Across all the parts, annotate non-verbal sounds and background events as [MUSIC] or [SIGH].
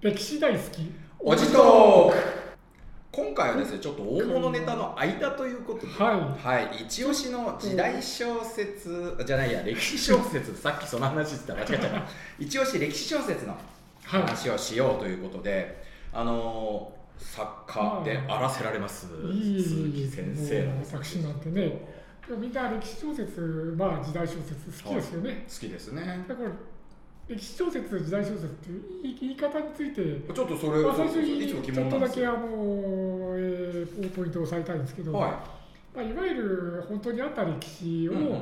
歴史大好き。おじトーク今回はですねちょっと大物ネタの間ということで、はい。はい、一押しの時代小説じゃないや歴史小説 [LAUGHS] さっきその話してた。間違っちゃった。一押し歴史小説のはい。話をしようということで、あのー作家であらせられますいい鈴木先生もう私なんてね。でもみんな歴史小説まあ時代小説好きですよね、好きですね。だから歴史小説時代小説っていう言い方についてちょっとそれ、まあ、最初にちょっとだけあの、えーポイントを押さえたいんですけど、はい。まあ、いわゆる本当にあった歴史を、うんうんうん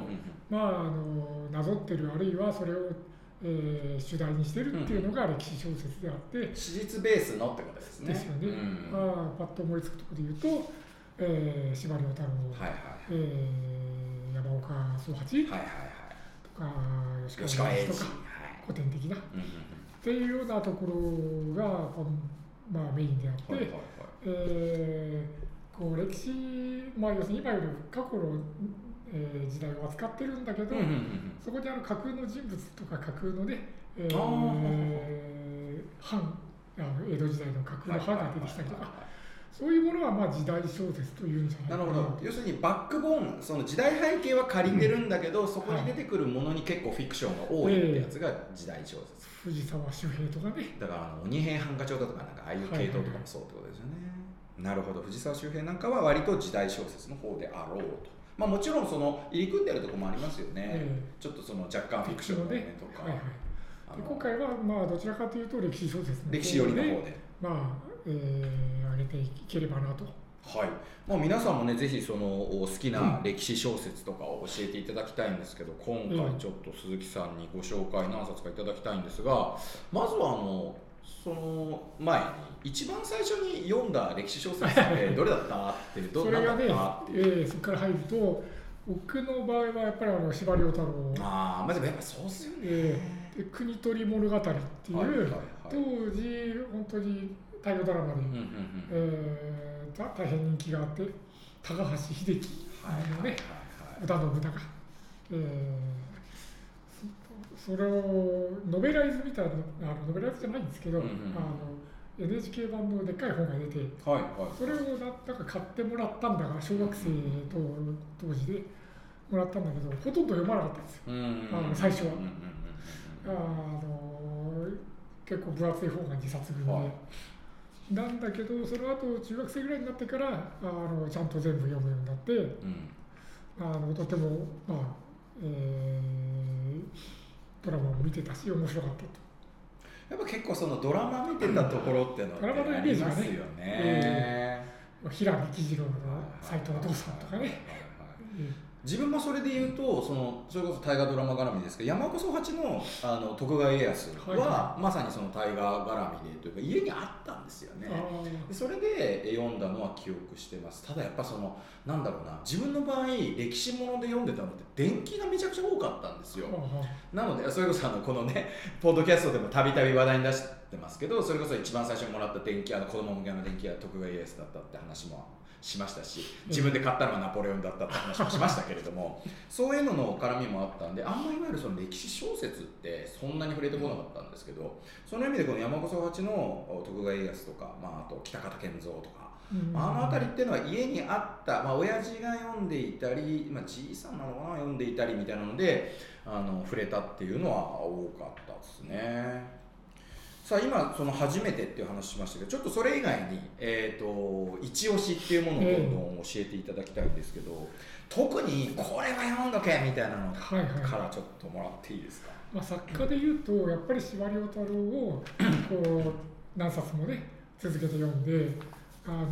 まあ、あのなぞってるあるいはそれを、えー主題にしてるっていうのが歴史小説であって、史実ベースのってことですね。ですよね、うんまあ、パッと思いつくところで言うと、えー、司馬遼太郎、はいはいえー山岡宗八はいはいはい。とか吉吉川英治とか古典的な。っていうようなところが、まあ、メインであって、うんはいはいはい。えーこう歴史、まあ、要するに今より過去の、えー時代を扱ってるんだけど、うんうんうんそこにある架空の人物とか架空のね、えあー、藩あの江戸時代の架空の藩が出てきたりとか、そういうものはまあ時代小説というんじゃないかな。なるほど。要するにバックボーンその時代背景は借りてるんだけど、そこに出てくるものに結構フィクションが多いってやつが時代小説、藤沢周平とかね。だからあの鬼平犯科帳だとかなんかああいう系統とかもそうってことですよね、なるほど。藤沢周平なんかは割と時代小説の方であろうと。まあもちろんその入り組んでるところもありますよね、えちょっとその若干フィクションの面とか、はいはい今回はまあどちらかというと歴史小説の歴史寄りの方ででまあ、えー、上げていければなと。はい、まあ、皆さんもねぜひそのお好きな歴史小説とかを教えていただきたいんですけど今回ちょっと鈴木さんにご紹介何冊かいただきたいんですがまずはあのその前に一番最初に読んだ歴史小説ってどれだったっていうどそれがね、えーそこから入ると僕の場合はやっぱりあの司馬遼太郎、ああまあでもやっぱそうっすよね、えーで国取物語っていう、はいはいはい。当時本当に大河ドラマで、うんうんうん。えーた大変人気があって高橋英樹のね織田信長、えーそそれをノベライズみたいなあのノベライズじゃないんですけど、うんうんうん。あの NHK 版のでっかい本が出てはいはい。それをなんだか買ってもらったんだが小学生と当時でもらったんだけどほとんど読まなかったんですよ。うんうんうんあの最初はうんうんうんあの結構分厚い本が2冊分で、はいなんだけどその後中学生ぐらいになってからあのちゃんと全部読むようになってうん。あのとてもまあ、えードラマも見てたし面白かったと。やっぱ結構そのドラマ見てたところっていうのってドラマのイメージがねありますよねえ平見喜次郎の斎藤道さんとかね。え自分もそれで言うとそのそれこそ大河ドラマ絡みですけど山岡宗八のあの徳川家康は、まさにその大河絡みでというか家にあったんですよね。それで読んだのは記憶してます。ただやっぱそのなんだろうな自分の場合歴史もので読んでたのって伝記がめちゃくちゃ多かったんですよ。なのでそれこそあ。のこのねポッドキャストでもたびたび話題に出してますけどそれこそ一番最初にもらった電気屋の子供向けの電気屋は徳川家康だったって話もしましたし自分で買ったのはナポレオンだったって話もしましたけれどもそういうのの絡みもあったんであんまりいわゆるその歴史小説ってそんなに触れてこなかったんですけどその意味でこの山岡宗八の徳川家康とか、まあ、あと北方健三とかうんあの辺りっていうのは家にあった、まあ親父が読んでいたり、まあ、じいさんなのかな読んでいたりみたいなのであの触れたっていうのは多かったですね。さあ今その初めてっていう話しましたけどちょっとそれ以外に、えー、と一押しっていうものをどんどん教えていただきたいんですけど、特にこれは読んどけみたいなのはいはいからちょっともらっていいですか？まあ、作家でいうとやっぱり司馬遼太郎を [CLEARS THROAT] こう何冊もね続けて読んで、あのー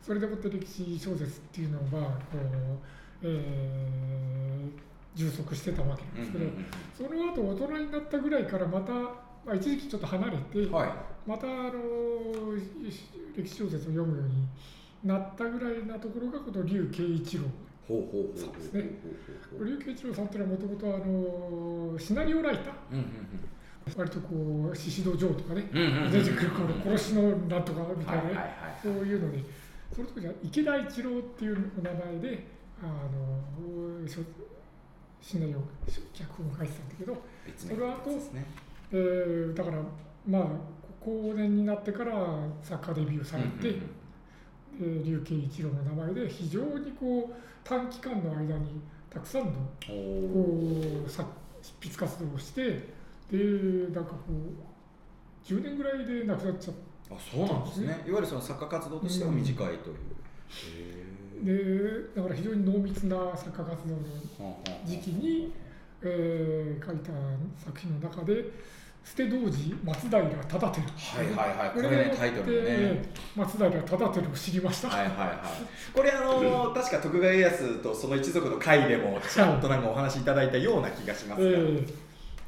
それでもって歴史小説っていうのはこう、えー充足してたわけなんですけど、その後大人になったぐらいからまた、まあ、一時期ちょっと離れて、はい。また、あのー歴史小説を読むようになったぐらいなところがこの劉慶一郎ほうほうほうほうそうですね。劉慶一郎さんっていうのはもともとあのーシナリオライター。うんうん割とこう宍戸城とかねうんうんうん出てくるこの殺しのなんとかみたいなね、そういうのでその時は池田一郎っていうお名前であのシナリオ脚本を書いてたんだけど別その後ですねえーだからまあこ後年になってから作家デビューされて、うんうんで竜慶一郎の名前で非常にこう短期間の間にたくさんのこう作執筆活動をしてでなんかこう10年ぐらいで亡くなっちゃっあそうなんですね。いわゆるその作家活動としては短いという、へてでだから非常に濃密な作家活動の時期に、えー書いた作品の中で「捨て童子松平忠輝」はいはいはいこれねタイトルね。松平忠輝を知りました。はいはいはい。[LAUGHS] これあの確か徳川家康とその一族の会でもちゃんとなんかお話しいただいたような気がしますが、えー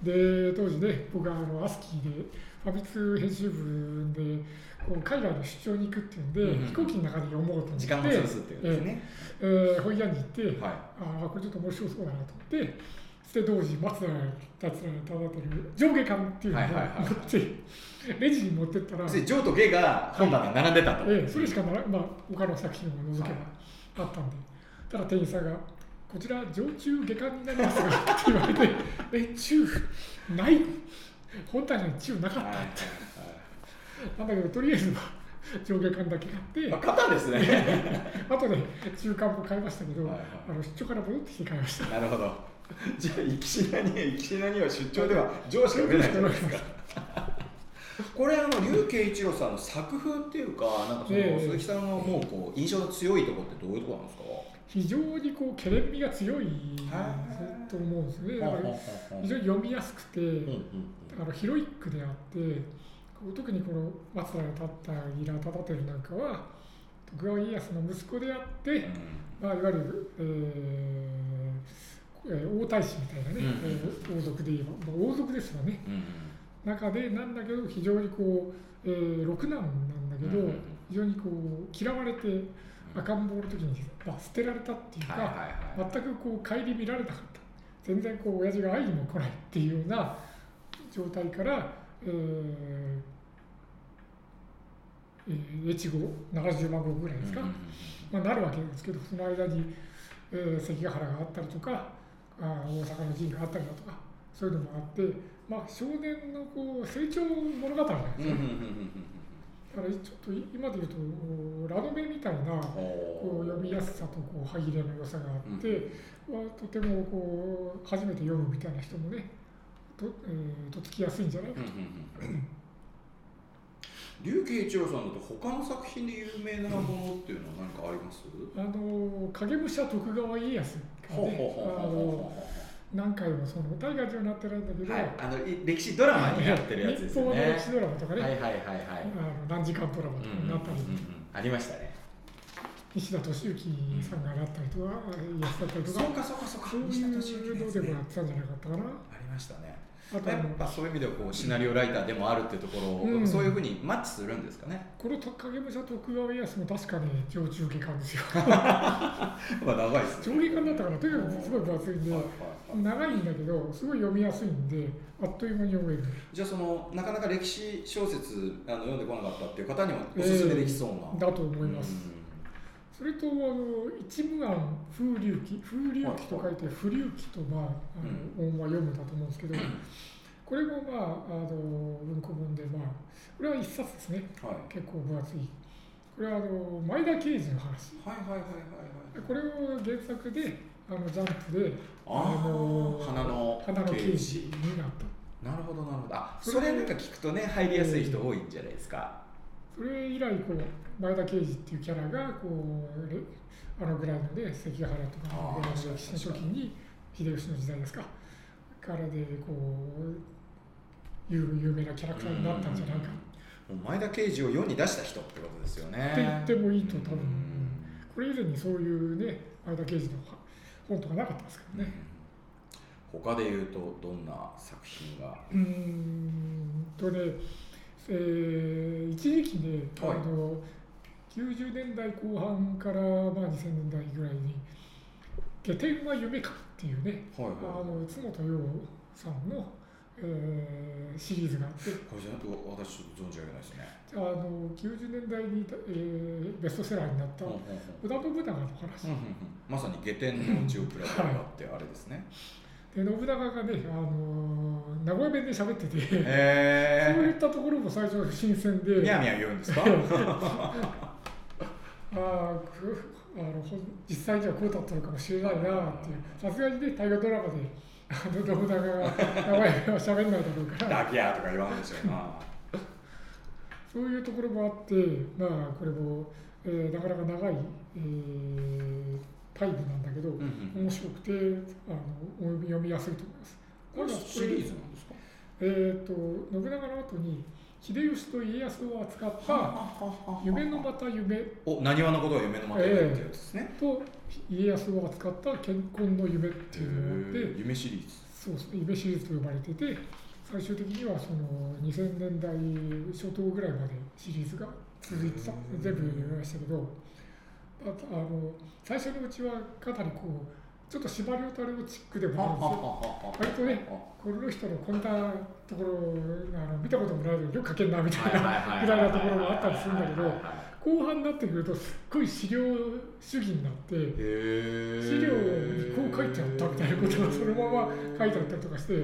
で当時ね僕はあのアスキーでファミ通編集部でこう海外の出張に行くっていうんで、うんうん。飛行機の中で読もうと思って時間を潰すっていうんですね、えー本屋に行って、はい。ああこれちょっと面白そうだなと思って捨て童子松平達也忠輝上下巻っていうのをはいはいはい。持ってレジに持ってったら、で上と下が本棚に並んでたと、ええそれしかなら、まあ、他の作品を除けばあったんで、ただ店員さんが、こちら上中下巻になりますがって言われて、[LAUGHS] え、中、ない、本体に中なかっはいはいた、なんだけど、とりあえずは上下巻だけ買って、はい、買ったんですね。[LAUGHS] 後で中間も買いましたけど、はいはい。あの出張から戻ってきて買いました。なるほど [LAUGHS] じゃあ生きしなに生きしなには出張では上しか売れないじゃないですか。[LAUGHS] これあの竜慶一郎さんの作風っていうかなんかその、ええ。鈴木さんのもうこう印象の強いところってどういうところなんですか？非常にこう、けれん味が強いはい。と思うんですね。だから非常に読みやすくて、うんうんあのヒロイックであって特にこの松平立ったギラ忠輝なんかは徳川家康の息子であって、まあ、いわゆる、えーえー王太子みたいなね、うん。えー王族で言えば、まあ、王族ですよね。うん。うん中でなんだけど非常にこう、えー、六男なんだけど、非常にこう嫌われて赤ん坊の時に、まあ、捨てられたっていうか、はいはいはい。全くこう顧みられなかった。全然こう親父が会いにも来ないっていうような状態から、えーえー越後70万石ぐらいですか、うんうん。まあ、なるわけですけどその間に、えー関ヶ原があったりとかあー大阪の陣があったりだとかそういうのもあって、まあ、少年のこう成長物語なんですだからちょっと今で言うとラノベみたいなうんこう読みやすさとこう歯切れの良さがあって、はとてもこう初めて読むみたいな人もねと,、えーとっつきやすいんじゃないかうんうんうん [LAUGHS] 竜慶一郎さんだと他の作品で有名なものっていうのは何かあります？あの影武者徳川家康がね。何回もその大河にはなってないんだけど、うはい。あのい歴史ドラマにやってるやつです歴史ドラマとかね、はいはいはいはい。あの何時間ドラマとかになったり、うんうんうんうん。ありましたね。西田敏行さんがなったりとか、やってたりとかそうかそうか。そうかそうでもやってたんじゃなかったかな。ありましたねやっぱそういう意味ではこうシナリオライターでもあるっていうところを、うん。そういうふうにマッチするんですかね？この影武者徳川家康も確かに上中下巻ですよ。[LAUGHS] まあ長いです上下巻だったからとにかくすごい分厚いんではいはいはい。長いんだけどすごい読みやすいんであっという間に読める。じゃあそのなかなか歴史小説あの読んでこなかったっていう方にはおすすめできそうな、だと思います、それとあの一無案風流記風流記と書いて風流記とまああの音は読むだと思うんですけどこれもまああの文庫本でまあこれは一冊ですね。うんはい、結構分厚い。これはあの前田慶次の話。はいはいはいはいはい。これを原作であのジャンプであーの花の花の刑刑事事になった。なるほどなるほど。あそれそれなんか聞くとね入りやすい人多いんじゃないですか、それ以来こう前田慶次っていうキャラがこうレあのぐらいのね関ヶ原とかのぐらいの歴史の時に秀吉の時代ですか。からでこう有有名なキャラクターになったんじゃないか。もう前田慶次を世に出した人ってことですよね。って言ってもいいと多分。うん。これ以前にそういうね前田慶次の本とかなかったですからね。他で言うとどんな作品が？うーんとね、えー一時期ね、はい。あの90年代後半から、まあ、2000年代ぐらいに「下天は夢か」っていうね、はいはい。あの津本洋さんの、えーシリーズがあって。これ私ちょっと存じ上げないですね。あの90年代に、えーベストセラーになった田信長の話、まさに下天のうちをプラスがあってあれですねで信長がね、あのー名古屋弁で喋ってて、そういえったところも最初新鮮で、ー、みやみや言うんですか？[LAUGHS] ああの実際にはこうだったのかもしれないなっていう、さすがにね、大河ドラマで、あの信長が名古屋弁は喋んないだろうから、ダキヤーとか言わんでしょうな。そういうところもあって、まあ、これも、えーなかなか長い、えータイプなんだけど、うんうん。面白くてあの読みやすいと思います。これシリーズなんですか？えー、と信長の後に秀吉と家康を扱った「夢のまた夢。おなにわのことは夢のまた夢ってやつですね」と家康を扱った「健康の夢」っていうのがあ夢シリーズ。そうですね夢シリーズと呼ばれてて最終的にはその2000年代初頭ぐらいまでシリーズが続いてた。全部読みましたけどあとあの最初のうちはかなりこうちょっと司馬遼太郎チックでもあるんですよ。割とねこの人のこんなところあの見たこともないのによく書けんなみたいなぐらいなところもあったりするんだけど後半になってくるとすっごい資料主義になって資料にこう書いてあったみたいなことがそのまま書いてあったりとかして、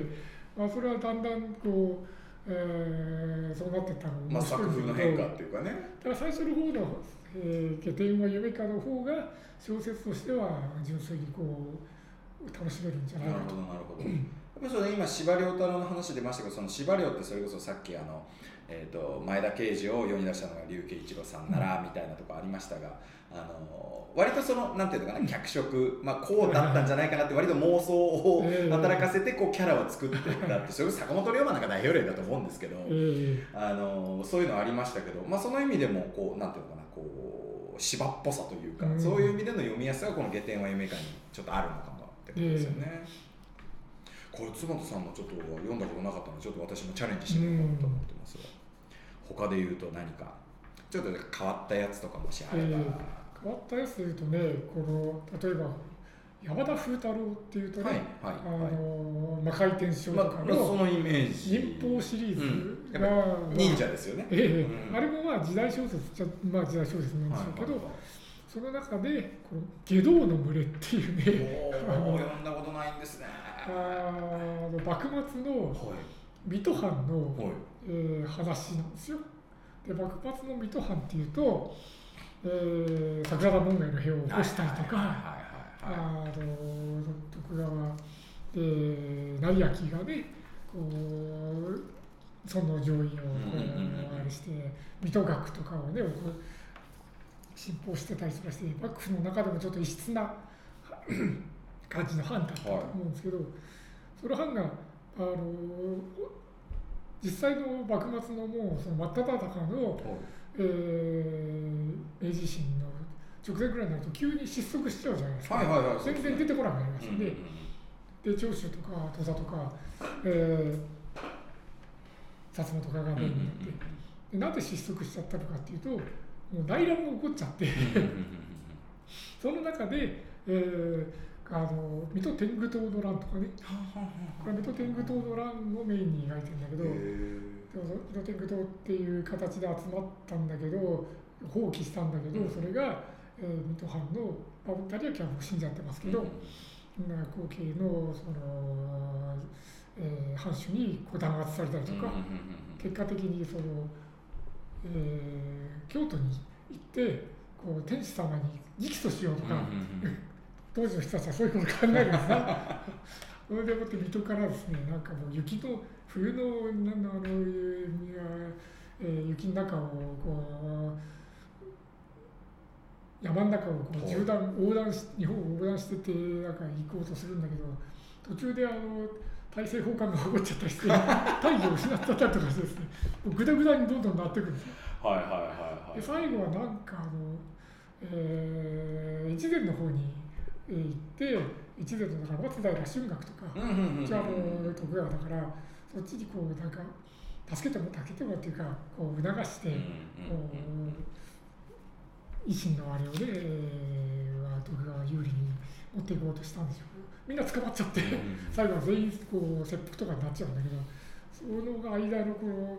まあ、それはだんだんこう、えーそうなってたの？もまあ、作風の変化っていうかね。ただ最初の方の「えー、下天は夢か」の方が小説としては純粋にこう楽しめるんじゃないな。るかと。ほどなるほど。やっぱりそれ今司馬遼太郎の話出ましたけどその司馬遼ってそれこそさっきあの、えー、と前田慶次を世に出したのが竜慶一郎さんならみたいなとこありましたが、あの割とそのなんていうのかな脚色、まあ、こうだったんじゃないかなって割と妄想をええ働かせてこうキャラを作っていったってそれ坂本龍馬なんか代表例だと思うんですけど、えあのそういうのありましたけど、まあ、その意味でもこうなんていうのかなこう芝っぽさというか、うん。そういう意味での読みやすさがこの「下天は夢か」にちょっとあるのかもってことですよね。これ坪田さんもちょっと読んだことなかったのでちょっと私もチャレンジしてみようと思ってますが、他で言うと何か？ちょっと変わったやつとかもしあれば、え変わったやつで言うとねこの例えば山田風太郎っていうとね、はいはいあはい。の魔界転生まあとかまあそののイメージ。忍法シリーズうん。やが、っぱ忍者ですよね。ええうん。あれもまあ時代小説じゃまあ時代小説なんでしょうけど、はいはいその中でこの下道の群れっていうねおー [LAUGHS] 読んだことないんですね。あの幕末のはい水戸藩の、はい。えー話なんですよ。で幕末の水戸藩っていうと、えー桜田門外の兵を起こしたりとか、徳川、えー、成明がねこうその上位をこうあれして水戸学とかをねこう信奉してたりとかして幕府の中でもちょっと異質な [CLEARS THROAT] 感じの藩だったと思うんですけど、その藩があの実際の幕末のもうその真っ只中の、えー明治維新の直前ぐらいになると急に失速しちゃうじゃないですか。はいはいはい。全然出てこなくなりますうんよね。で長州とか土佐とか、えー、薩摩とかがメインになって、でなんで失速しちゃったのかっていうともう内乱が起こっちゃって。その中で、えー、あの水戸天狗党の乱とかね。これ水戸天狗党の乱をメインに描いてるんだけど、水戸天狗党っていう形で集まったんだけど放棄したんだけど、うん。それが、えー、水戸藩の、まあ、二人は基本死んじゃってますけど、まあ後継のその、えー、藩主にこう弾圧されたりとか、結果的にその、えー京都に行ってこう天子様に直訴しようとか、当時の人たちはそういうことを考えるんですな。それでもって水戸からですね、なんかもう雪の冬のなんあの、えー雪の中をこう山の中をこうはい縦断横断し日本を横断しててなんか行こうとするんだけど途中であの大政奉還が起こっちゃったりして大義を失っちゃったりとかしてですねもうぐだぐだにどんどんなってくるんですよ。はいはいはいはいで最後はなんかあの、えー、越前の方に、えー行って越前のだから松平春岳とか、うんうんう徳川だからそっちにこうなんか助けても助けてもっていうかこう促して、こう維新のあれをね、えーは徳川有利に持っていこうとしたんでしょう。みんな捕まっちゃって、[LAUGHS] 最後は全員こう切腹とかになっちゃうんだけどその間のこの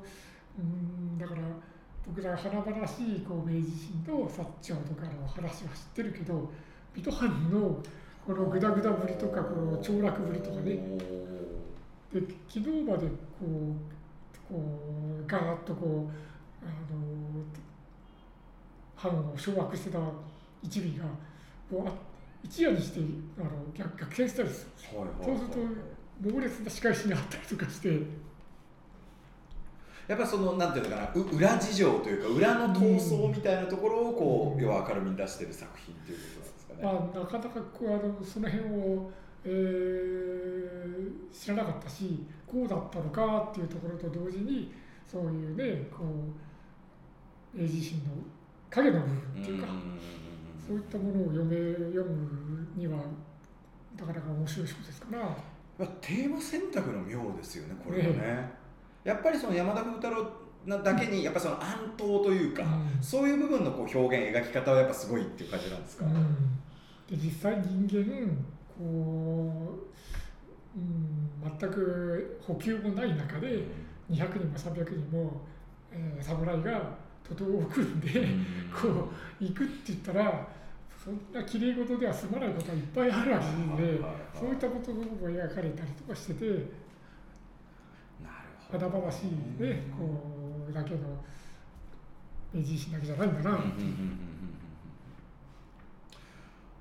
うんだから僕ら華々しいこう明治維新と薩長とかの話は知ってるけど水戸藩のこのグダグダぶりとかこの凋落ぶりとかね。で昨日までこうこうガーッとこうあの藩を掌握してた一味がこうあ一夜にしてあの逆逆転したりするはいはいはい。そうすると猛烈な仕返しにあったりとかして。やっぱりそのなんていうのかなう裏事情というか裏の闘争みたいなところをこう、うん要は明るみに出してる作品っていうことなんですかね。まあ、なかなかこうあのその辺を、えー知らなかったしこうだったのかっていうところと同時にそういうねこう明治維新の影の部分っていうか、そういったものを読め読むにはなかなか面白い小説かな。まあ、テーマ選択の妙ですよねこれはね、やっぱりその山田風太郎なだけにやっぱその暗闘というか、うん。そういう部分のこう表現描き方はやっぱすごいっていう感じなんですか、うん、で実際人間こう、うん、全く補給もない中で200人も300人も、えー侍が徒党を組んで、[LAUGHS] こう行くって言ったらそんなきれい事では済まないことはいっぱいあるわけで、そういったことも描かれたりとかしてて華々しいねこうだけの明治維新だけじゃないんだな。っていう。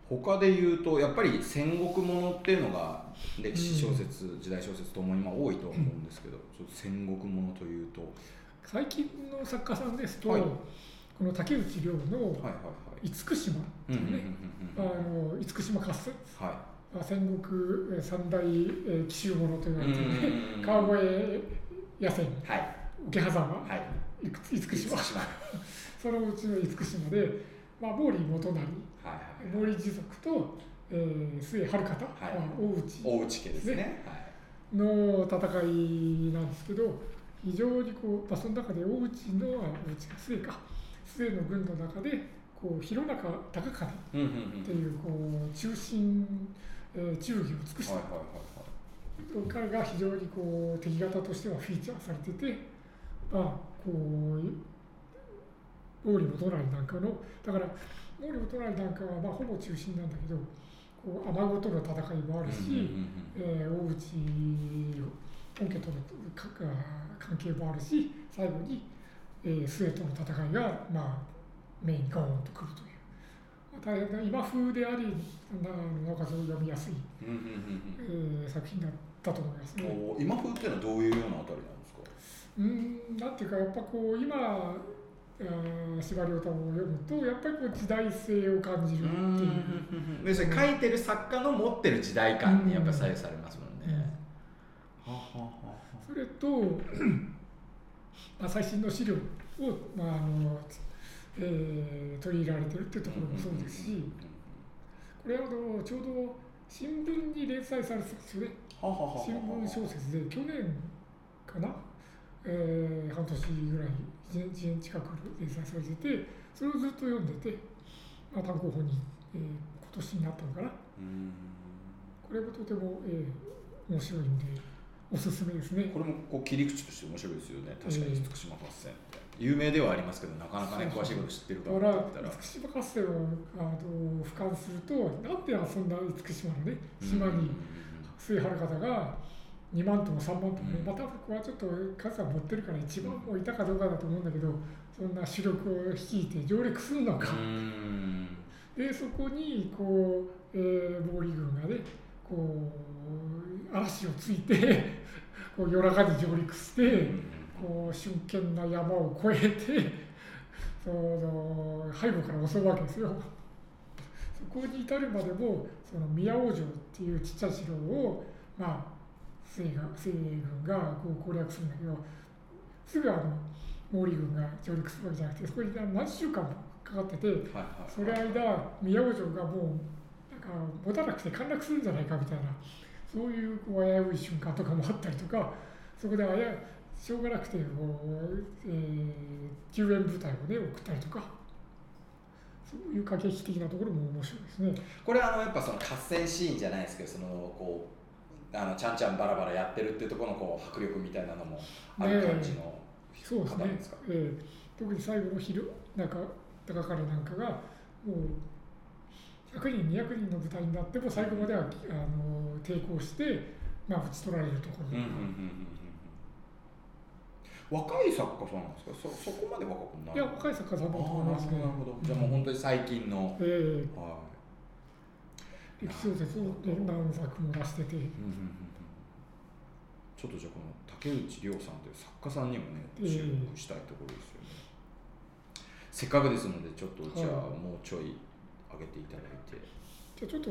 他で言うとやっぱり戦国ものっていうのが歴史小説、時代小説ともにまあ多いとは思うんですけど、ちょっと戦国ものというと。最近の作家さんですと、はい。この竹内涼のはいはいはい「厳島」っていうね、厳島合戦はあ戦国えー三大えー奇襲物と言われてるねうん。川越野戦。いはい。桶狭間はい。いく厳島島そのうちの厳島で、まあ、毛利元就。はいはい毛利持続と、えー、末春方、はい。まあ大内。大内家ですね。はい。の戦いなんですけど非常にこう、まあ、その中で大内のあ大内か末か。末の軍の中でこう弘中高兼うんうんうん。っていうこう中心、えー忠義を尽くした。はいはいはいはい彼が非常にこう敵方としてはフィーチャーされてて、まあ、こう毛利元就なんかのだから毛利元就なんかはまあほぼ中心なんだけどこう天子との戦いもあるし、えー大内本家とのか関係もあるし最後に、えー、末との戦いが、まあ、メインにゴーンとくるという、まあ、大変な今風でありななおかつ読みやすい、えー作品だったと思いますうんね。お今風っていうのはどういうようなあたりなんですか？うーんなんていうかやっぱこう今司馬遼太郎を読むとやっぱりこう時代性を感じるっていう。要するに書いてる作家の持ってる時代感にやっぱ左右されますもんね。はははそれと、[CLEARS THROAT] まあ、最新の資料を、まああのえー取り入れられてるっていうところもそうですし、これはあのちょうど新聞に連載されてたんですよね、新聞小説で去年かな、えー半年ぐらい、1年近く連載されてて、それをずっと読んでて、まあ、単行本に、えー今年になったのかな、うん。これもとても、えー面白いんで、おすすめですね。これもこう切り口として面白いですよね。確かにうん厳島合戦って。有名ではありますけどなかなかね詳しいこと知ってるかだからって言ったら。厳島合戦をあの俯瞰するとなんでそんな厳島のね島に末春方が2万とも3万ともね、うんまたここはちょっと数は持ってるから1万もいたかどうかだと思うんだけどそんな主力を率いて上陸するのか、うんでそこにこう、えー、毛利軍がねこう嵐をついて [LAUGHS] こう夜中に上陸して。こう峻険な山を越えて [LAUGHS] その背後から襲うわけですよ。そこに至るまでもその宮王城っていうちっちゃい城をまあ西軍がこう攻略するんだけどすぐあの毛利軍が上陸するわけじゃなくてそこに何週間もかかっててはいはい。それ間宮王城がもうなんか持たなくて陥落するんじゃないかみたいなそういうこう危うい瞬間とかもあったりとかそこであやしょうがなくてこう、えー救援部隊をね送ったりとかそういう駆け引き的なところも面白いですね。これはあのやっぱその合戦シーンじゃないですけどそのこうあのちゃんちゃんバラバラやってるっていうところのこう迫力みたいなのもある感じのそうですね。えー特に最後の昼なんか高彼なんかがもう100人200人の部隊になっても最後まではあの抵抗して、まあ、打ち取られるところ、うんうんうんうんうん若い作家さんなんですか？そそこまで若くない。いや若い作家さんだと思いますねあーなるほどじゃあもう本当に最近の、ええ。は歴史小説を何作も出してて、いうんうんうんうん。ちょっとじゃあこの竹内涼さんという作家さんにもねええ。注目したいところですよね、せっかくですのでちょっとじゃあはい。もうちょい上げていただいて。じゃあちょっと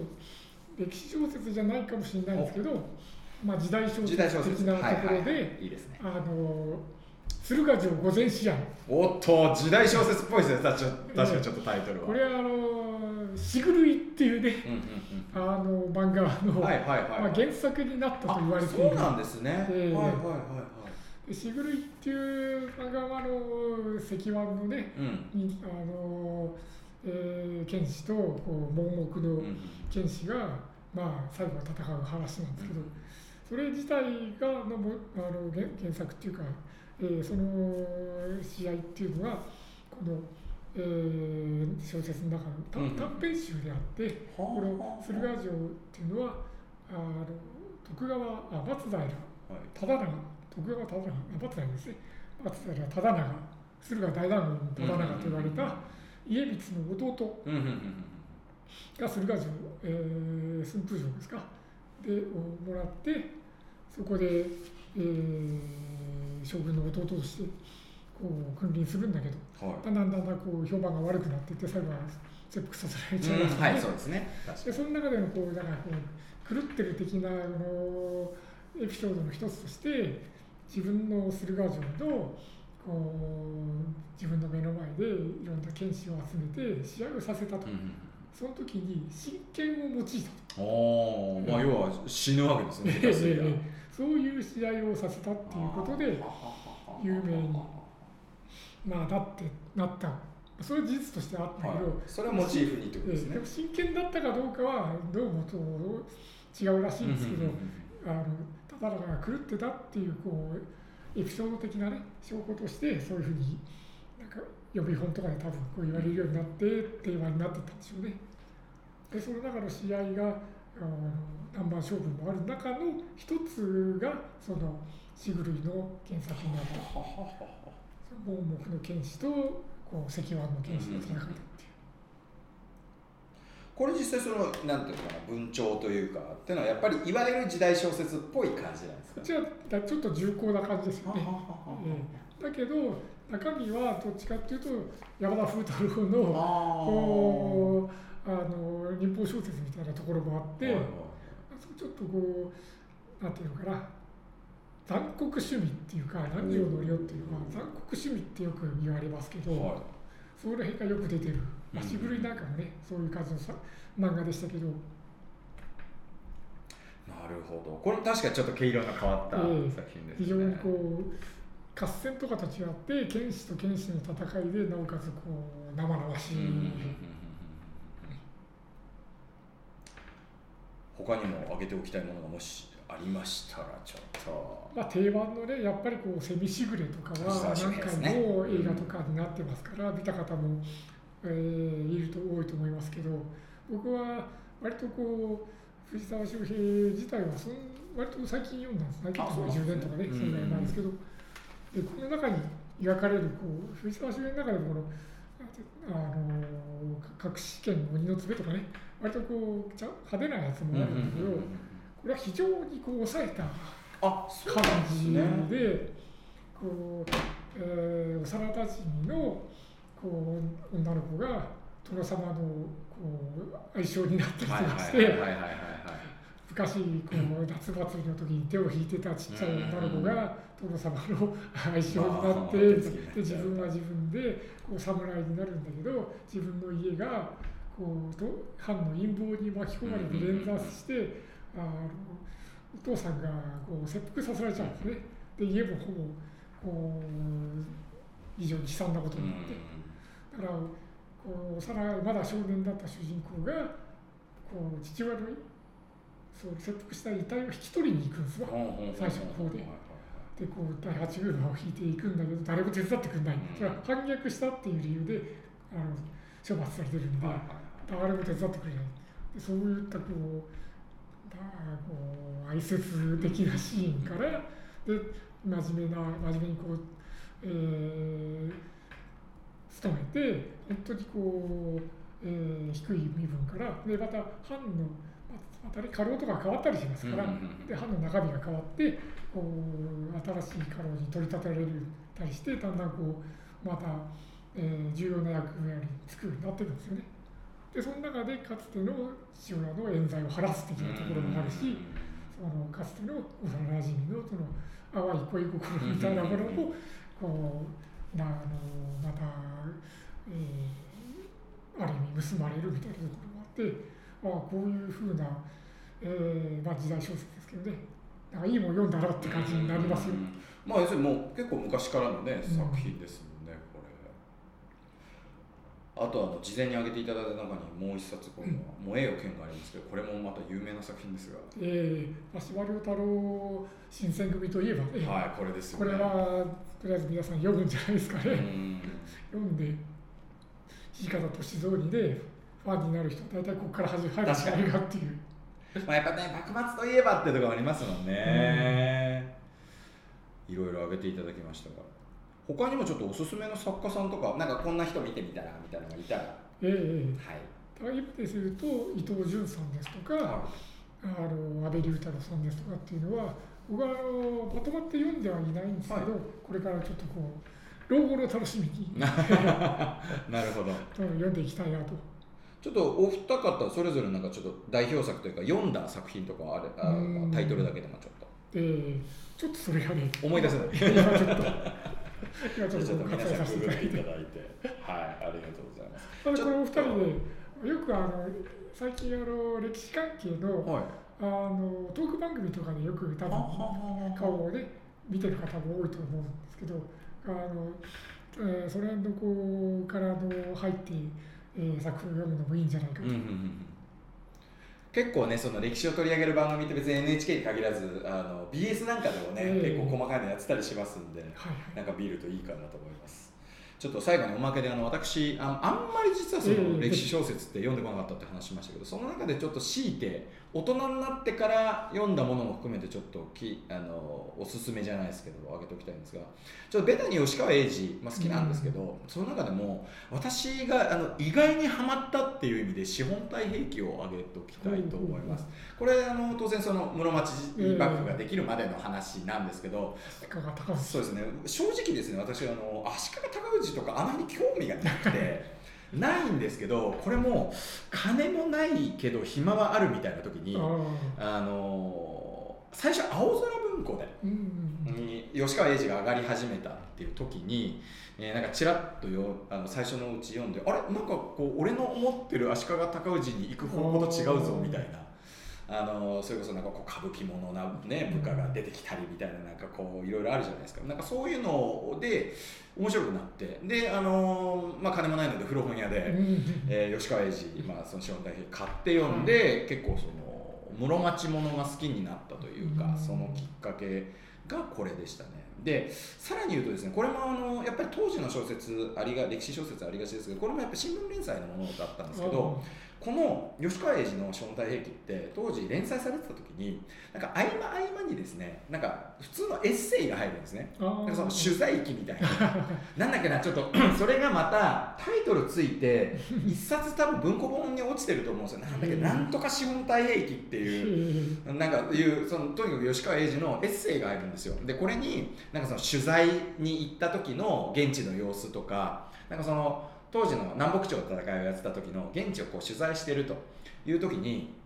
歴史小説じゃないかもしれないんですけど、まあ、時代小説的なところで、はいはいはい、いいですね。あの鶴ヶ城御前試合おっと時代小説っぽいですね。確かにちょっとタイトルは、これはあの「しぐるい」っていうねうんうんあの漫画の、うんはいはいはい、はい。まあ、原作になったと言われている。あそうなんですね、ええ。はいはいはいはい。でしぐるいっていう漫画はあの石腕のねうん。にあの、えー剣士とこう盲目のうんうん。剣士が、まあ、最後は戦う話なんですけど、それ自体がのもあの原原作っていうか、えーその試合っていうのはこの、えー小説の中の短編集であって、この駿河城っていうのはあの徳川あ松平。はい。忠長。徳川忠長。あ松平ですね。松平忠長。駿河大団子の忠長と言われた家光の弟うんうんうんうん。が駿河城、えー駿府城ですか。でをもらってそこで、えー将軍の弟としてこう君臨するんだけどはい。だんだんだんだんこう評判が悪くなっていって最後は切腹させられちゃいますうん。はいそうですね。でその中でのこうだからこう狂ってる的なあのエピソードの一つとして自分の駿河城のこう自分の目の前でいろんな剣士を集めて試合をさせたと、に、うんうん。その時に真剣を用いたと。うん、おー。まあ要は死ぬわけですねそういう試合をさせたっていうことで有名に。まあなってなった。それは事実としてあったはい。けど、それをモチーフにってことですね。ええでも真剣だったかどうかはどうもと違うらしいんですけど、あのただが狂ってたっていうこうエピソード的なね証拠としてそういうふうになんか予備本とかで多分こう言われるようになって定番になってったんでしょうね。でその中の試合があの南蛮勝負もある中の一つがそのシグルイの原作になった盲目の剣士とこう石腕の剣士の戦いだっていう。これ実際そのなんていうのかな文鳥というかっていうのはやっぱりいわゆる時代小説っぽい感じなんですか？こっちはだちょっと重厚な感じですよね。ええだけど中身はどっちかっていうと山田風太郎のこうあの日本小説みたいなところもあって、ちょっとこうなんていうのかな。残酷趣味っていうか何条の量っていうのは残酷趣味ってよく言われますけど、その辺がよく出てる、まあ、しぐるいなんかもねそういう感じのさ漫画でしたけど、なるほど。これ確かにちょっと毛色の変わった作え。え品ですね、非常にこう合戦とかと違って剣士と剣士の戦いでなおかつこう生々しい、うんうんうんうんうん他にも挙げておきたいものがもしありましたらちょっと。まあ、定番のねやっぱりこう「セミしぐれ」とかは何回も映画とかになってますから、見た方も、えーいると多いと思いますけど僕は割とこう藤沢周平自体はそん割と最近読んだんです。最近あそうなん10ですね。年とかねうん。それぐらいなんですけど、でこの中に描かれるこう藤沢周平の中でもこのあの隠し剣の鬼の爪とかね。割とこう派手なやつもあるんだけど、これは非常にこう抑えた感なんでね。で、こう、えー幼なじみのこう女の子が殿様のこう相性になったりとはいかして、昔こう夏祭りの時に手を引いてたちっちゃい女の子が殿様の相性になって、まあで自分は自分でこう侍になるんだけど自分の家がこうと藩の陰謀に巻き込まれて連座して、あのお父さんがこう切腹させられちゃうんですね。で家もほぼこう非常に悲惨なことうんになって、だからこう幼いまだ少年だった主人公がこう父親のそう切腹した遺体を引き取りに行くんですわ。最初の方で。でこう第8軍を引いていくんだけど誰も手伝ってくれない、うん。それは反逆したっていう理由であの処罰されてるんで、誰も手伝ってくれない。でそういったこうだこう哀切的なシーンからで真面目な真面目にこう、えー、努めて本当にこう、えー、低い身分からでまた藩のまたね家老とか変わったりしますから、で藩の中身が変わってこう新しい家老に取り立てられるたりしてだんだんこうまた、えー、重要な役割に就くようになってるんですよね。でその中でかつての父親の冤罪を晴らす的なところもあるし、そのかつての幼なじみのその淡い恋心みたいなものもこうなあのまた、えー、ある意味結ばれるみたいなところもあってああこういうふうな、えーまあ、時代小説ですけどね。なんかいいもん読んだなって感じになりますよ。まあ要するにもう結構昔からのね作品ですもんね、これ。あとあの事前に挙げていただいた中にもう一冊この「燃えよ剣」がありますけどこれもまた有名な作品ですが。ええー、司馬遼太郎新選組といえばね、はいこれですよね。これはとりあえず皆さん読むんじゃないですかね、読んで土方歳三にねファンになる人は大体ここから始まるんじゃないかっていう。まあやっぱね幕末といえばってところありますもんね、いろいろ挙げていただきましたが。他にもちょっとおすすめの作家さんとかなんかこんな人見てみたらみたいなのがいたら。ええはい、今ですると伊藤潤さんですとか、はい、あの安倍龍太郎さんですとかっていうのは僕はあのまとまって読んではいないんですけど、はい、これからちょっとこう老後の楽しみに [LAUGHS] なるほど。[LAUGHS] 読んでいきたいなと。ちょっとお二方それぞれなんかちょっと代表作というか読んだ作品とかあれあタイトルだけでもちょっと。えー、ちょっとそれがね思い出せない。今ちょっと今ちょっと皆さんググっていただいて、はい、ありがとうございます。このお二人でよくあの最近あの歴史関係の、はい、あのトーク番組とかでよく多分顔をね見てる方も多いと思うんですけど、あの、えー、それのこうからの入って、えー、作品を読むのもいいんじゃないかと。うんうんうん結構ねその歴史を取り上げる番組って別に NHK に限らずあの BS なんかでもね、えー、結構細かいのやってたりしますんで、はいはい、なんか見るといいかなと思います。ちょっと最後におまけであの私ああんまり実はその歴史小説って読んでこなかったって話しましたけどその中でちょっと強いて大人になってから読んだものも含めてちょっときあのおすすめじゃないですけど挙げておきたいんですがちょっとベタに吉川英治、まあ、好きなんですけど、うん、その中でも私があの意外にはまったっていう意味で資本体兵器を挙げておきたいと思います、これあの当然その室町幕府ができるまでの話なんですけど、そうですね。正直ですね私あの足利尊氏とかあまり興味がなくてないんですけどこれも金もないけど暇はあるみたいな時にあの最初青空文庫で、に吉川英治が上がり始めたっていう時に、えー、なんかちらっとよあの最初のうち読んであれ？なんかこう俺の思ってる足利尊氏に行く方向と違うぞみたいな。あのそれこそなんかこう歌舞伎ものな、ね、部下が出てきたりみたいななんかこういろいろあるじゃないですか。なんかそういうので面白くなって。であの、まあ、金もないので古本屋で、えー、吉川英治、まあ、その資本大平買って読んで、結構その室町ものが好きになったというか、そのきっかけがこれでしたね。でさらに言うとですねこれもあのやっぱり当時の小説ありが歴史小説ありがちですけどこれもやっぱ新聞連載のものだったんですけどこの吉川英治の「正体兵器」って当時連載されてた時になんか合間合間にですねなんか普通のエッセイが入るんですね。なんかその取材記みたいな。[LAUGHS] なんだっけなちょっと [CLEARS THROAT] それがまたタイトルついて一冊多分文庫本に落ちてると思うんですよ。なんだっけなんとか資本体兵器っていうなんかいうそのとにかく吉川英治のエッセイが入るんですよ。でこれになんかその取材に行った時の現地の様子とかなんかその当時の南北朝の戦いをやってた時の現地をこう取材してるという時に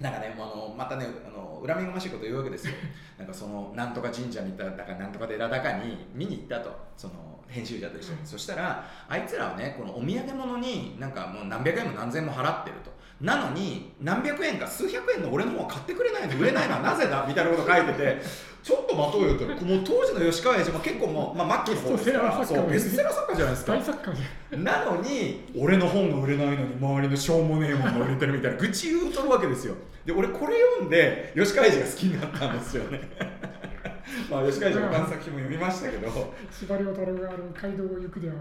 なんかね、あのまたねあの恨みがましいこと言うわけですよ。[LAUGHS] なんかそのなんとか神社に行っただかなんとか寺だかに見に行ったと。その編集者と一緒に、そしたらあいつらはねこのお土産物になんかもう何百円も何千円も払ってると。なのに何百円か数百円の俺の方買ってくれないの売れないのはなぜだ？[LAUGHS] みたいなこと書いててちょっと待とうよともう当時の吉川英治も結構もう、まあ、末期の方ですから。そうベストセラー作家じゃないですか。大作家じなのに俺の本が売れないのに周りのしょうもねえものが売れてるみたいな愚痴言うとるわけですよ。で俺これ読んで吉川英治が好きになったんですよね。[LAUGHS] まあ吉川城監作品も読みましたけど。司馬遼太郎があの街道を行くであの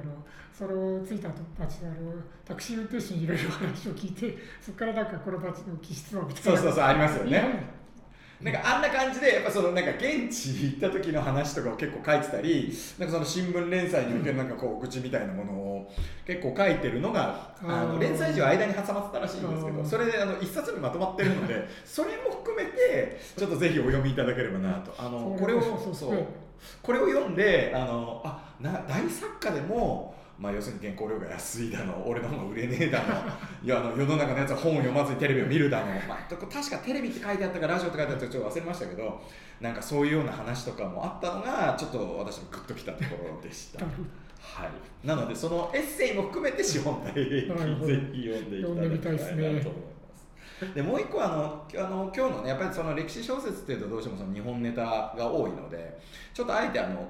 その着いた町のあのタクシー運転手にいろいろ話を聞いて [LAUGHS] そこからなんかこの町の気質はみたいなそうそうそうありますよね。なんかあんな感じでやっぱそのなんか現地行った時の話とかを結構書いてたりなんかその新聞連載におけるなんかこう愚痴みたいなものを結構書いてるのがあの連載時は間に挟まってたらしいんですけどそれであの一冊にまとまってるので [LAUGHS] それも含めてちょっとぜひお読みいただければなと。あのこれをそうそう。これを読んであのあな大作家でも、まあ、要するに原稿料が安いだの俺の方が売れねえだの [LAUGHS] いやあの世の中のやつは本を読まずにテレビを見るだの、まあ、確かテレビって書いてあったかラジオって書いてあったかちょっと忘れましたけどなんかそういうような話とかもあったのがちょっと私もグッときたところでした。[LAUGHS] はい、なのでそのエッセイも含めて資本大平均なるほどぜひ読んでいただきたいなと思います。でもう一個はあのあの今日のねやっぱりその歴史小説っていうとどうしてもその日本ネタが多いのでちょっとあえてあの、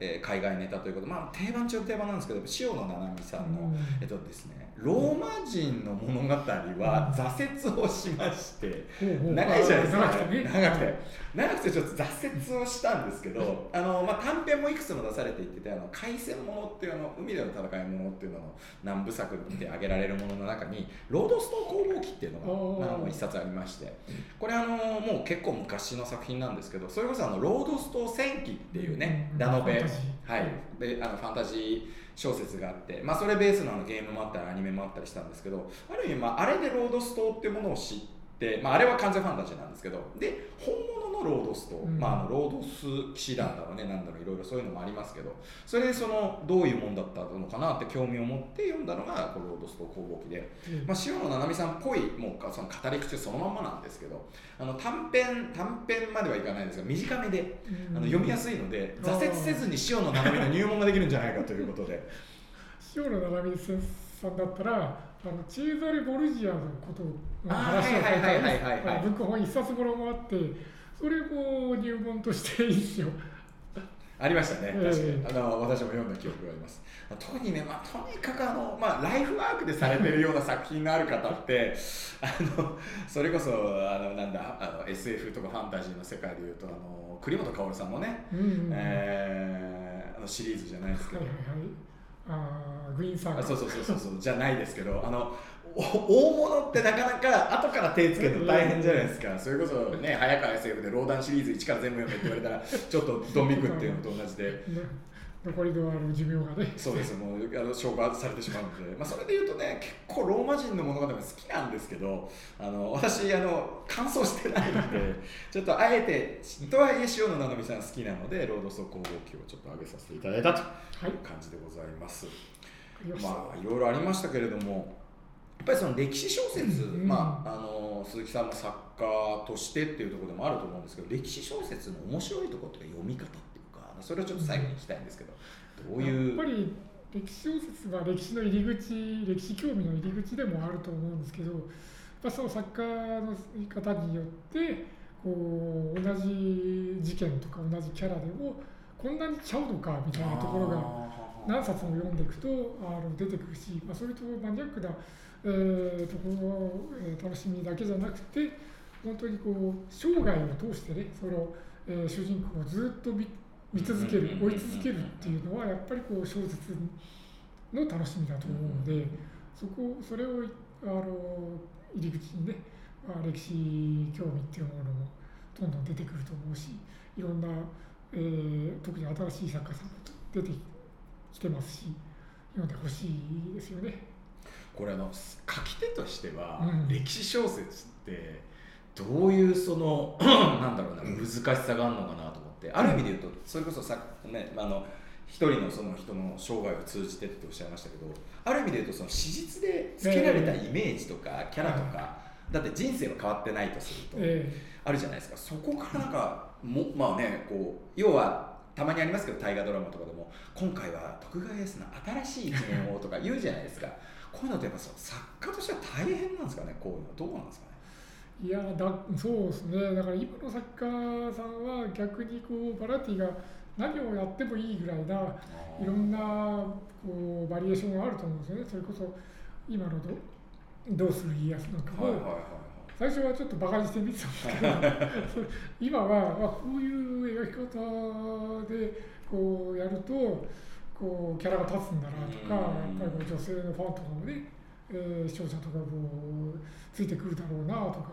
えー海外ネタということ。でまあ定番中の定番なんですけど塩野七海さんの、うん。えっとですねローマ人の物語は挫折をしまして。長いじゃないですか。長くてね長くてちょっと挫折をしたんですけどあの、まあ、短編もいくつも出されていっててあの海戦ものっていうあの海での戦いものっていうのの何部作で挙げられるものの中にロードストー工房記っていうのがあの一冊ありましてこれあのもう結構昔の作品なんですけどそれこそあのロードス島戦記っていうねうんラノベはい、であのファンタジー小説があって、まあ、それベースのあのゲームもあったりアニメもあったりしたんですけどある意味、まあ、あれでロードス島っていうものを知って、まあ、あれは完全ファンタジーなんですけどで本物のロードス島、うん。まあ、あのロードス騎士団だろうねなんだろういろいろそういうのもありますけどそれでそのどういうもんだったのかなって興味を持って読んだのがこのロードス島攻防記で。うん。まあ、塩野七生さんっぽいもうその語り口そのまんまなんですけどあの短編短編まではいかないですが短めであの読みやすいので挫折せずに塩野七海の入門ができるんじゃないかということで。[LAUGHS] 塩野七海先さんだったらあのチーザレ・ボルジアのことのあー話を書いはいはいは本一冊ものもあってそれも入門としていいですよ。ありましたね、ええ。確かに。あの私も読んだ記憶があります。特にね、まあ、とにかくあの、まあ、ライフワークでされてるような作品のある方って [LAUGHS] あのそれこそあのなんだあの SF とかファンタジーの世界でいうとあの栗本薫さんのね、うんうんえーあのシリーズじゃないですけど。はいはいはい。あーグリーンサーカーあそうそうそうそうそう。じゃないですけどあのお大物ってなかなか後から手つけるの大変じゃないですか。それこそね早川 SF で「ローダン」シリーズ1から全部読めって言われたら [LAUGHS] ちょっとドン引くっていうのと同じで。ね残りのあの寿命がね。そうです。もうあの消化されてしまうので、まあ、それで言うとね結構ローマ人の物語も好きなんですけどあの私あの感想してないので [LAUGHS] ちょっとあえてとはいえ塩野七海さん好きなのでロードソー工房記をちょっと上げさせていただいたという感じでございます。わかりまあいろいろありましたけれどもやっぱりその歴史小説、うん。まあ、あの鈴木さんも作家としてっていうところでもあると思うんですけど歴史小説の面白いところっていうか読み方っていうかそれをちょっと最後に聞きたいんですけどどういうやっぱり歴史小説は歴史の入り口歴史興味の入り口でもあると思うんですけどやその作家の言い方によってこう同じ事件とか同じキャラでもこんなにちゃうのかみたいなところが何冊も読んでいくとあの出てくるし、まあ、それとマニアックな、えーところの、えー楽しみだけじゃなくて本当にこう生涯を通してねその、えー主人公をずっと見見続ける追い続けるっていうのはやっぱりこう小説の楽しみだと思うのでそこそれをあの入り口にね、まあ、歴史興味っていうものもどんどん出てくると思うしいろんな、えー特に新しい作家さんも出てきてますし読んでほしいですよね。これあの書き手としては、うん。歴史小説ってどういうその [CLEARS THROAT] なんだろうな難しさがあるのかなと思ってある意味で言うとそれこそさねあの一人のその人の生涯を通じてっておっしゃいましたけどある意味で言うとその史実でつけられたイメージとかキャラとか、だって人生は変わってないとすると、え。あるじゃないですか。そこからなんかもまあねこう要はたまにありますけど大河ドラマとかでも今回は徳川家康の新しい一面をとか言うじゃないですかこういうのってやっぱ作家としては大変なんですかねこういうのどうなんですかね。えいやだそうですね。だから今の作家さんは逆にこうバラエティが何をやってもいいぐらいないろんなこうバリエーションがあると思うんですよね。それこそ今のど「どうする家康」なんかも、はいはいはいはい。最初はちょっとバカにして見てたんですけど [LAUGHS] 今はあこういう描き方でこうやるとこうキャラが立つんだなとかやっぱりこう女性のファンとかもね、えー、視聴者とかもついてくるだろうなとか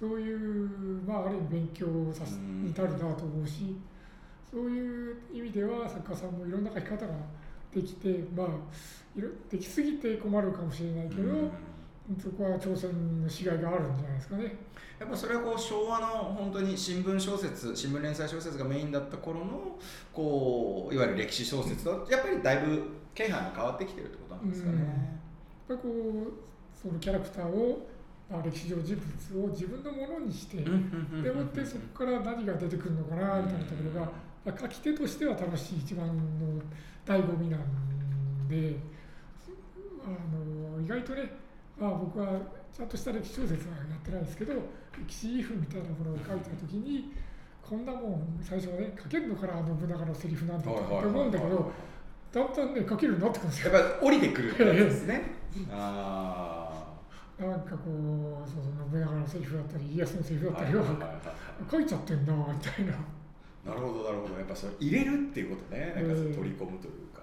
そういう、まあ、ある意味勉強させに至るなと思うしそういう意味では作家さんもいろんな書き方ができてまあできすぎて困るかもしれないけど、そこは挑戦のしがいがあるんじゃないですかね。やっぱそれはこう昭和の本当に新聞小説新聞連載小説がメインだった頃のこういわゆる歴史小説とやっぱりだいぶ気配が変わってきてるってことなんですかね。やっぱりこうそのキャラクターを、まあ、歴史上人物を自分のものにして、でもってそこから何が出てくるのかなみたいなところが、まあ、書き手としては楽しい一番の醍醐味なんであの意外とね、まあ、僕はちゃんとした歴史小説はやってないですけど歴史譜みたいなものを書いた時にこんなもん最初はね書けるのかな信長のセリフなんてって思うんだけどだんだんね書けるようになってくるんですよ。やっぱり降りてくるっ [LAUGHS] ですね。あなんかこうそうそう信長のセリフだったり家康のセリフだったりを書いちゃってんなみたいな。なるほどなるほど。やっぱそれ入れるっていうことね。なんか取り込むというか、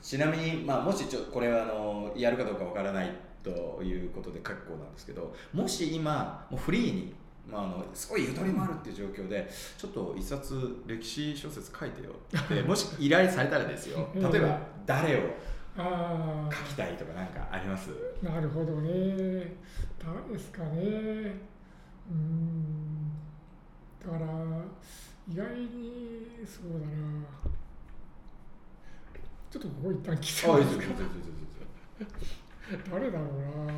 ちなみに、まあ、もしちょこれはあのやるかどうかわからないということで結構なんですけどもし今もうフリーに、まあ、あのすごいゆとりもあるっていう状況でちょっと一冊歴史小説書いてよって [LAUGHS] もし依頼されたらですよ。例えば誰をあ書きたいとかなんかあります？なるほどね。誰ですかね。うん。だから意外にそうだな。ちょっとここ一旦聞いてもいいですか？誰だろうな、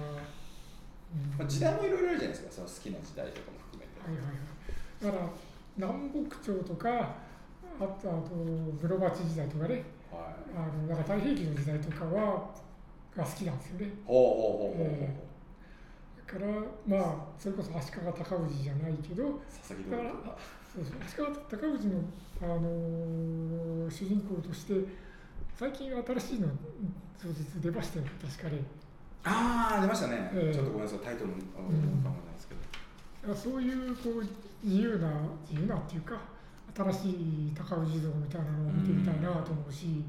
まあ、時代もいろいろあるじゃないですかその好きな時代とかも含めて。はいはい。はいだから南北朝とかあとあと室町時代とかね、はい、あのなんか太平記の時代とかはが好きなんですよね。ほうほうほうほう。えだからまあそれこそ足利尊氏じゃないけどだからそうそう足利尊氏の、あのー主人公として最近新しいの小説出ましたよ確かに。ああ出ましたね、ええ。ちょっとごめんなさいタイトルのうんわかんないですけど、だからそういうこう自由な自由なっていうか新しい高氏像みたいなのを見てみたいなと思うし、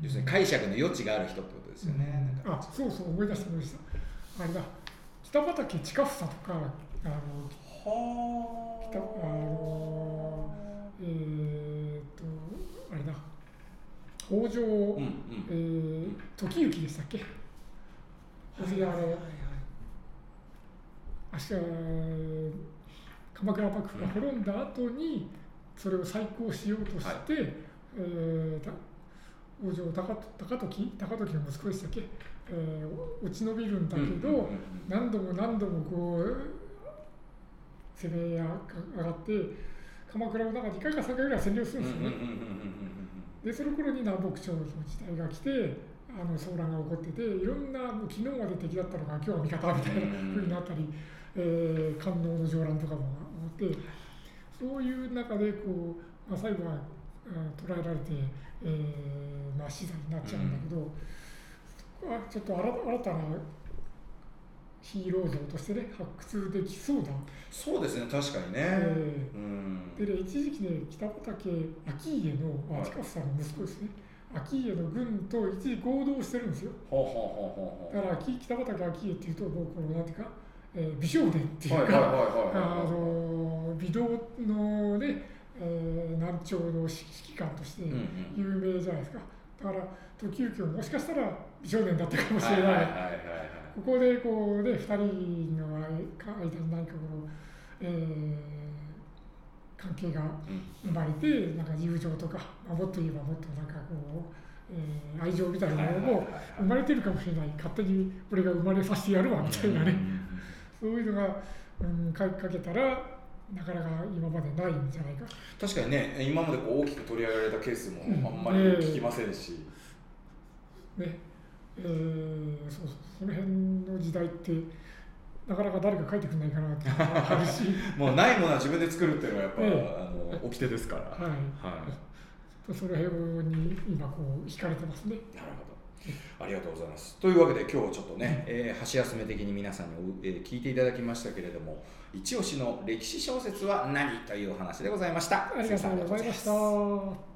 要するに解釈の余地がある人ってことですよね、なんか。あそうそう思い出した思い出した。あれだ。北畠近房とかあのは北あのえー、っとあれだ北条、うんうん。えー、時行でしたっけ？それであの明日鎌倉幕府が滅んだ後にそれを再興しようとして、えーた北条高高時高時の息子でしたっけ、えー落ち延びるんだけど、うんうんうん何度も何度もこう攻め上がって鎌倉をなんか2回か3回ぐらい占領するんですよね。でその頃に南北朝の時代が来てあの騒乱が起こってていろんな昨日まで敵だったのが今日は味方みたいな風になったり、えー、官能の上乱とかもあってそういう中でこう、まあ、最後はあ捉えられて、えーまあ、死罪になっちゃうんだけど、そこはちょっと新新たなヒーロー像としてね発掘できそうだ。そうですね確かにね、えうん。でね、一時期ね、北畠顕家の、近さんの息子ですね、顕家の軍と一時合同してるんですよ。だから、き北畠顕家っていうと、もうこの、なんていうか、えー美少年っていうか、美道のね、えー南朝の指揮官としてうんうん。有名じゃないですか。だから、時行ももしかしたら美少年だったかもしれない。ここでこうね、二人の間に何かこの、えー関係が生まれて、なんか友情とか、まあ、もっと言えばもっとなんかこう、えー愛情みたいなものも生まれてるかもしれない、勝手に俺が生まれさせてやるわみたいなね、そういうのが、うん、かかけたら、なかなか今までないんじゃないか。確かにね今までこう大きく取り上げられたケースもうん。あんまり聞きませんし、ねえーそうそう。その辺の時代ってなかなか誰か書いてくれないかなっていうのがあるし、[LAUGHS] もうないものは自分で作るっていうのはやっぱ、ええ。あの掟ですから、はい、はその辺に今こう惹かれてますね。い、なるほど。ありがとうございます。というわけで今日はちょっとね、えー箸休め的に皆さんにお、えー聞いていただきましたけれども一押しの歴史小説は何というお話でございました。ありがとうございました。